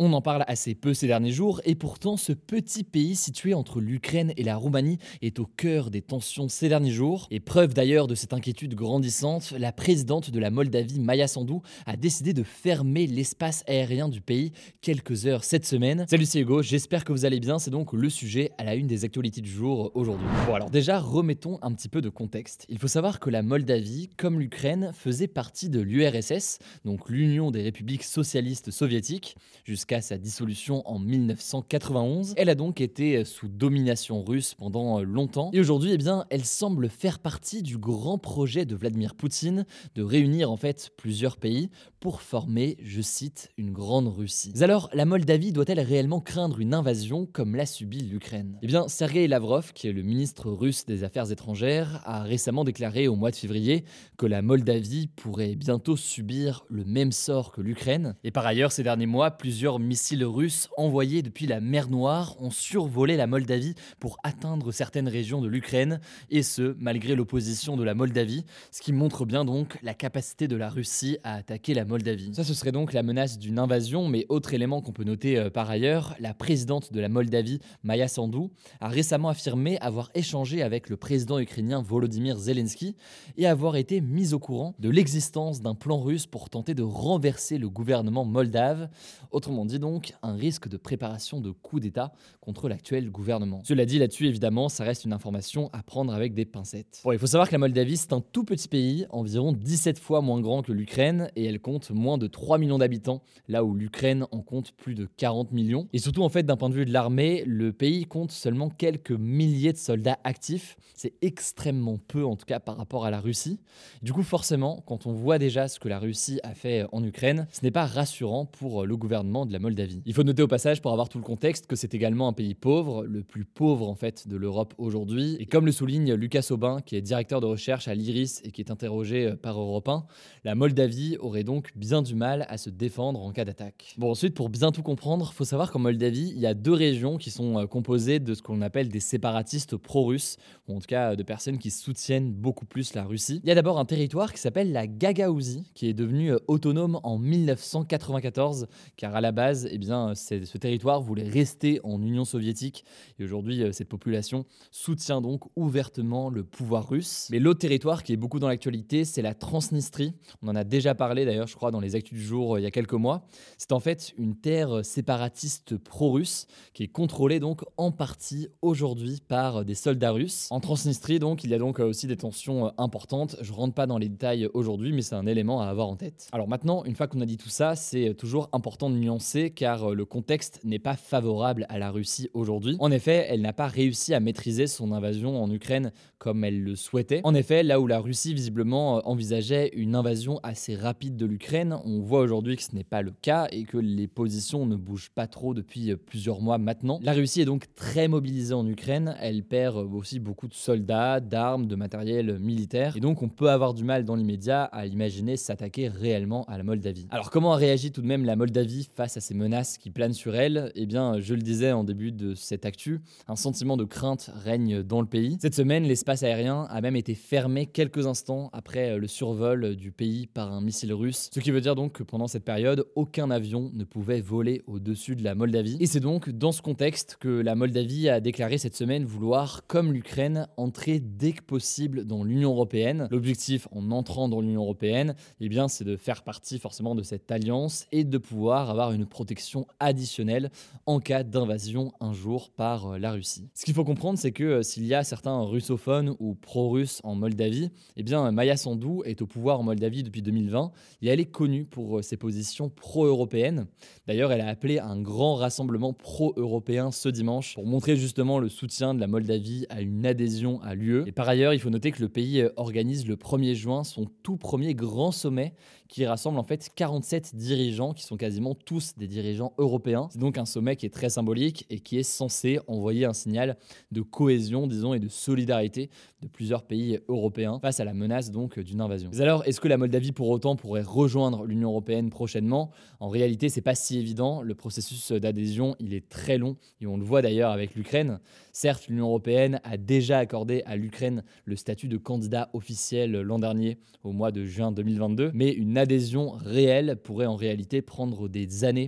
On en parle assez peu ces derniers jours et pourtant ce petit pays situé entre l'Ukraine et la Roumanie est au cœur des tensions ces derniers jours. Et preuve d'ailleurs de cette inquiétude grandissante, la présidente de la Moldavie, Maya Sandu, a décidé de fermer l'espace aérien du pays quelques heures cette semaine. Salut c'est Hugo, j'espère que vous allez bien, c'est donc le sujet à la une des actualités du jour aujourd'hui. Alors déjà remettons un petit peu de contexte. Il faut savoir que la Moldavie, comme l'Ukraine, faisait partie de l'URSS, donc l'Union des républiques socialistes soviétiques, jusqu'à sa dissolution en 1991. Elle a donc été sous domination russe pendant longtemps et aujourd'hui, eh bien, elle semble faire partie du grand projet de Vladimir Poutine de réunir en fait plusieurs pays pour former, je cite, une grande Russie. Mais alors, la Moldavie doit-elle réellement craindre une invasion comme l'a subi l'Ukraine? Eh bien, Sergei Lavrov, qui est le ministre russe des Affaires étrangères, a récemment déclaré au mois de février que la Moldavie pourrait bientôt subir le même sort que l'Ukraine. Et par ailleurs, ces derniers mois, plusieurs missiles russes envoyés depuis la mer Noire ont survolé la Moldavie pour atteindre certaines régions de l'Ukraine, et ce, malgré l'opposition de la Moldavie, ce qui montre bien donc la capacité de la Russie à attaquer la Moldavie. Ça, ce serait donc la menace d'une invasion, mais autre élément qu'on peut noter euh, par ailleurs, la présidente de la Moldavie, Maya Sandu, a récemment affirmé avoir échangé avec le président ukrainien Volodymyr Zelensky et avoir été mise au courant de l'existence d'un plan russe pour tenter de renverser le gouvernement moldave. Autrement dit donc un risque de préparation de coup d'État contre l'actuel gouvernement. Cela dit là-dessus, évidemment, ça reste une information à prendre avec des pincettes. Bon, il faut savoir que la Moldavie, c'est un tout petit pays, environ 17 fois moins grand que l'Ukraine, et elle compte moins de 3 millions d'habitants, là où l'Ukraine en compte plus de 40 millions. Et surtout, en fait, d'un point de vue de l'armée, le pays compte seulement quelques milliers de soldats actifs. C'est extrêmement peu, en tout cas, par rapport à la Russie. Du coup, forcément, quand on voit déjà ce que la Russie a fait en Ukraine, ce n'est pas rassurant pour le gouvernement de la Moldavie. Il faut noter au passage, pour avoir tout le contexte, que c'est également un pays pauvre, le plus pauvre en fait de l'Europe aujourd'hui. Et comme le souligne Lucas Aubin, qui est directeur de recherche à l'IRIS et qui est interrogé euh, par Europe 1, la Moldavie aurait donc bien du mal à se défendre en cas d'attaque. Bon, ensuite, pour bien tout comprendre, faut savoir qu'en Moldavie, il y a deux régions qui sont euh, composées de ce qu'on appelle des séparatistes pro-russes, ou en tout cas de personnes qui soutiennent beaucoup plus la Russie. Il y a d'abord un territoire qui s'appelle la Gagaouzie, qui est devenu euh, autonome en 1994, car à la base, eh bien, ce territoire voulait rester en Union soviétique et aujourd'hui, euh, cette population soutient donc ouvertement le pouvoir russe. Mais l'autre territoire qui est beaucoup dans l'actualité, c'est la Transnistrie. On en a déjà parlé d'ailleurs, je crois, dans les actus du jour euh, il y a quelques mois. C'est en fait une terre séparatiste pro-russe qui est contrôlée donc en partie aujourd'hui par des soldats russes. En Transnistrie, donc, il y a donc aussi des tensions importantes. Je rentre pas dans les détails aujourd'hui, mais c'est un élément à avoir en tête. Alors maintenant, une fois qu'on a dit tout ça, c'est toujours important de nuancer car euh, le contexte n'est pas favorable à la Russie aujourd'hui. En effet, elle n'a pas réussi à maîtriser son invasion en Ukraine comme elle le souhaitait. En effet, là où la Russie visiblement euh, envisageait une invasion assez rapide de l'Ukraine, on voit aujourd'hui que ce n'est pas le cas et que les positions ne bougent pas trop depuis euh, plusieurs mois maintenant. La Russie est donc très mobilisée en Ukraine, elle perd aussi beaucoup de soldats, d'armes, de matériel militaire et donc on peut avoir du mal dans l'immédiat à imaginer s'attaquer réellement à la Moldavie. Alors comment a réagi tout de même la Moldavie face à ces menaces qui planent sur elle, eh bien, je le disais en début de cette actu, un sentiment de crainte règne dans le pays. Cette semaine, l'espace aérien a même été fermé quelques instants après le survol du pays par un missile russe, ce qui veut dire donc que pendant cette période, aucun avion ne pouvait voler au-dessus de la Moldavie. Et c'est donc dans ce contexte que la Moldavie a déclaré cette semaine vouloir, comme l'Ukraine, entrer dès que possible dans l'Union européenne. L'objectif en entrant dans l'Union européenne, eh bien, c'est de faire partie forcément de cette alliance et de pouvoir avoir une protection additionnelle en cas d'invasion un jour par euh, la Russie. Ce qu'il faut comprendre, c'est que euh, s'il y a certains russophones ou pro-russes en Moldavie, eh bien Maya Sandu est au pouvoir en Moldavie depuis 2020 et elle est connue pour euh, ses positions pro-européennes. D'ailleurs, elle a appelé un grand rassemblement pro-européen ce dimanche pour montrer justement le soutien de la Moldavie à une adhésion à l'UE. Et par ailleurs, il faut noter que le pays organise le 1er juin son tout premier grand sommet qui rassemble en fait 47 dirigeants qui sont quasiment tous des dirigeants européens. C'est donc un sommet qui est très symbolique et qui est censé envoyer un signal de cohésion, disons, et de solidarité de plusieurs pays européens face à la menace donc d'une invasion. Mais alors, est-ce que la Moldavie pour autant pourrait rejoindre l'Union européenne prochainement? En réalité, c'est pas si évident. Le processus d'adhésion, il est très long et on le voit d'ailleurs avec l'Ukraine. Certes, l'Union européenne a déjà accordé à l'Ukraine le statut de candidat officiel l'an dernier, au mois de juin 2022, mais une adhésion réelle pourrait en réalité prendre des années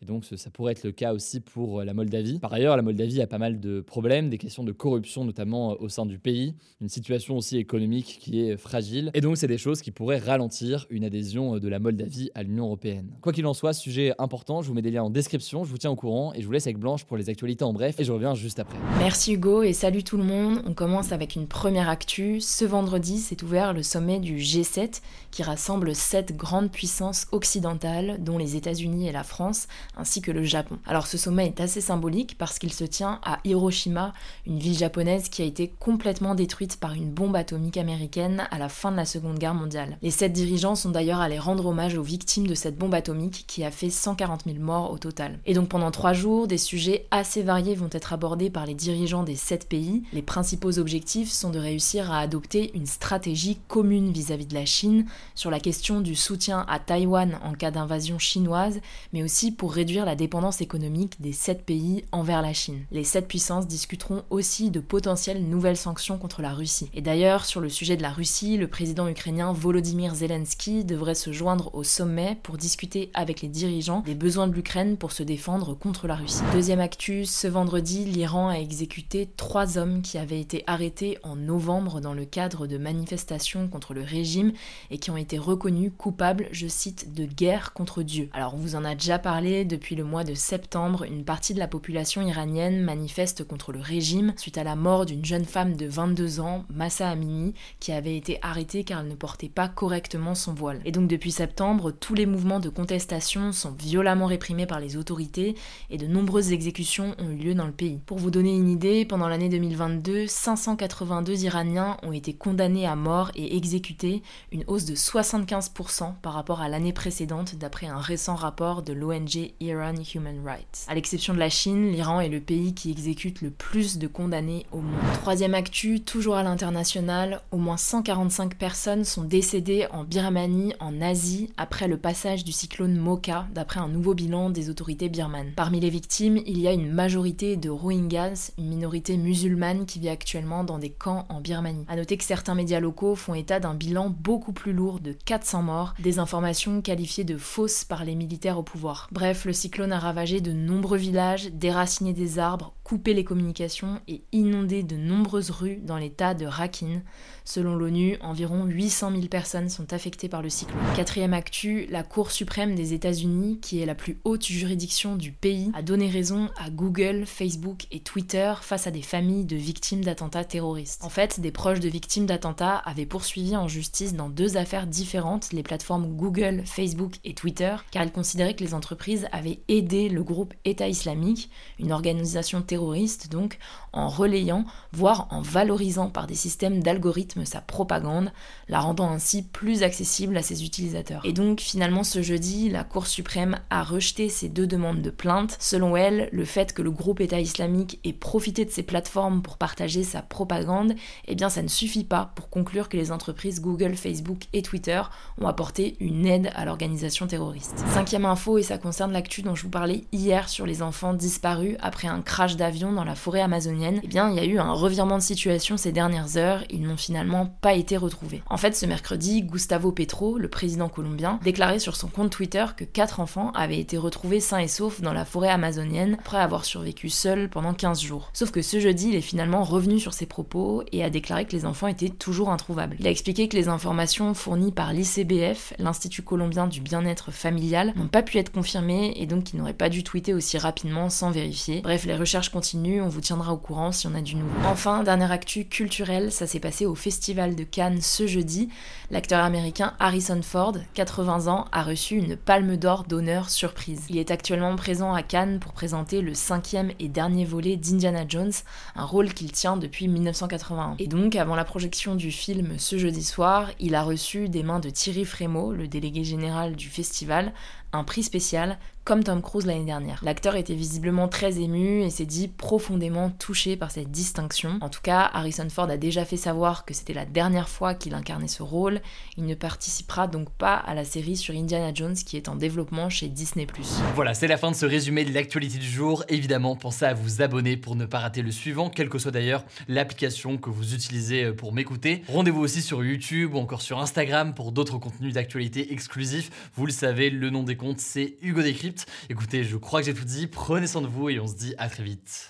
Et donc ça pourrait être le cas aussi pour la Moldavie. Par ailleurs, la Moldavie a pas mal de problèmes, des questions de corruption notamment au sein du pays, une situation aussi économique qui est fragile. Et donc c'est des choses qui pourraient ralentir une adhésion de la Moldavie à l'Union européenne. Quoi qu'il en soit, sujet important, je vous mets des liens en description, je vous tiens au courant et je vous laisse avec Blanche pour les actualités en bref et je reviens juste après. Merci Hugo et salut tout le monde. On commence avec une première actu. Ce vendredi s'est ouvert le sommet du G7 qui rassemble sept grandes puissances occidentales dont les États-Unis et la France ainsi que le Japon. Alors ce sommet est assez symbolique parce qu'il se tient à Hiroshima, une ville japonaise qui a été complètement détruite par une bombe atomique américaine à la fin de la Seconde Guerre mondiale. Les sept dirigeants sont d'ailleurs allés rendre hommage aux victimes de cette bombe atomique qui a fait 140 000 morts au total. Et donc pendant trois jours, des sujets assez variés vont être abordés par les dirigeants des sept pays. Les principaux objectifs sont de réussir à adopter une stratégie commune vis-à-vis de la Chine sur la question du soutien à Taïwan en cas d'invasion chinoise, mais aussi pour réduire la dépendance économique des sept pays envers la Chine. Les sept puissances discuteront aussi de potentielles nouvelles sanctions contre la Russie. Et d'ailleurs, sur le sujet de la Russie, le président ukrainien Volodymyr Zelensky devrait se joindre au sommet pour discuter avec les dirigeants des besoins de l'Ukraine pour se défendre contre la Russie. Deuxième actus, ce vendredi, l'Iran a exécuté trois hommes qui avaient été arrêtés en novembre dans le cadre de manifestations contre le régime et qui ont été reconnus coupables, je cite, de guerre contre Dieu. Alors on vous en a déjà parlé, depuis le mois de septembre, une partie de la population iranienne manifeste contre le régime suite à la mort d'une jeune femme de 22 ans, Massa Amini, qui avait été arrêtée car elle ne portait pas correctement son voile. Et donc depuis septembre, tous les mouvements de contestation sont violemment réprimés par les autorités et de nombreuses exécutions ont eu lieu dans le pays. Pour vous donner une idée, pendant l'année 2022, 582 Iraniens ont été condamnés à mort et exécutés, une hausse de 75% par rapport à l'année précédente d'après un récent rapport de l'ONG Iran Human Rights. À l'exception de la Chine, l'Iran est le pays qui exécute le plus de condamnés au monde. Troisième actu, toujours à l'international, au moins 145 personnes sont décédées en Birmanie, en Asie, après le passage du cyclone Mocha, d'après un nouveau bilan des autorités birmanes. Parmi les victimes, il y a une majorité de Rohingyas, une minorité musulmane qui vit actuellement dans des camps en Birmanie. A noter que certains médias locaux font état d'un bilan beaucoup plus lourd de 400 morts, des informations qualifiées de fausses par les militaires au pouvoir. Bref, le cyclone a ravagé de nombreux villages, déraciné des arbres, coupé les communications et inondé de nombreuses rues dans l'état de Rakhine. Selon l'ONU, environ 800 000 personnes sont affectées par le cyclone. Quatrième actu, la Cour suprême des États-Unis, qui est la plus haute juridiction du pays, a donné raison à Google, Facebook et Twitter face à des familles de victimes d'attentats terroristes. En fait, des proches de victimes d'attentats avaient poursuivi en justice dans deux affaires différentes les plateformes Google, Facebook et Twitter, car ils considéraient que les entreprises avaient aidé le groupe État islamique, une organisation terroriste donc, en relayant, voire en valorisant par des systèmes d'algorithmes sa propagande, la rendant ainsi plus accessible à ses utilisateurs. Et donc finalement ce jeudi, la Cour suprême a rejeté ces deux demandes de plainte. Selon elle, le fait que le groupe État islamique ait profité de ces plateformes pour partager sa propagande, eh bien ça ne suffit pas pour conclure que les entreprises Google, Facebook et Twitter ont apporté une aide à l'organisation terroriste. Cinquième info, et ça concerne l'actu dont je vous parlais hier sur les enfants disparus après un crash d'avion dans la forêt amazonienne, eh bien il y a eu un revirement de situation ces dernières heures, ils n'ont finalement pas été retrouvé. En fait, ce mercredi, Gustavo Petro, le président colombien, déclarait sur son compte Twitter que quatre enfants avaient été retrouvés sains et saufs dans la forêt amazonienne après avoir survécu seuls pendant 15 jours. Sauf que ce jeudi, il est finalement revenu sur ses propos et a déclaré que les enfants étaient toujours introuvables. Il a expliqué que les informations fournies par l'ICBF, l'Institut colombien du bien-être familial, n'ont pas pu être confirmées et donc qu'il n'aurait pas dû tweeter aussi rapidement sans vérifier. Bref, les recherches on vous tiendra au courant si on a du nouveau. Enfin, dernière actu culturelle, ça s'est passé au Festival de Cannes ce jeudi, l'acteur américain Harrison Ford, 80 ans, a reçu une palme d'or d'honneur surprise. Il est actuellement présent à Cannes pour présenter le cinquième et dernier volet d'Indiana Jones, un rôle qu'il tient depuis 1981. Et donc, avant la projection du film ce jeudi soir, il a reçu des mains de Thierry Frémaux, le délégué général du festival, un prix spécial comme Tom Cruise l'année dernière. L'acteur était visiblement très ému et s'est dit profondément touché par cette distinction. En tout cas, Harrison Ford a déjà fait savoir que c'était la dernière fois qu'il incarnait ce rôle. Il ne participera donc pas à la série sur Indiana Jones qui est en développement chez Disney+. Voilà, c'est la fin de ce résumé de l'actualité du jour. Évidemment, pensez à vous abonner pour ne pas rater le suivant, quelle que soit d'ailleurs l'application que vous utilisez pour m'écouter. Rendez-vous aussi sur YouTube ou encore sur Instagram pour d'autres contenus d'actualité exclusifs. Vous le savez, le nom des compte, c'est Hugo Décrypte. Écoutez, je crois que j'ai tout dit, prenez soin de vous et on se dit à très vite.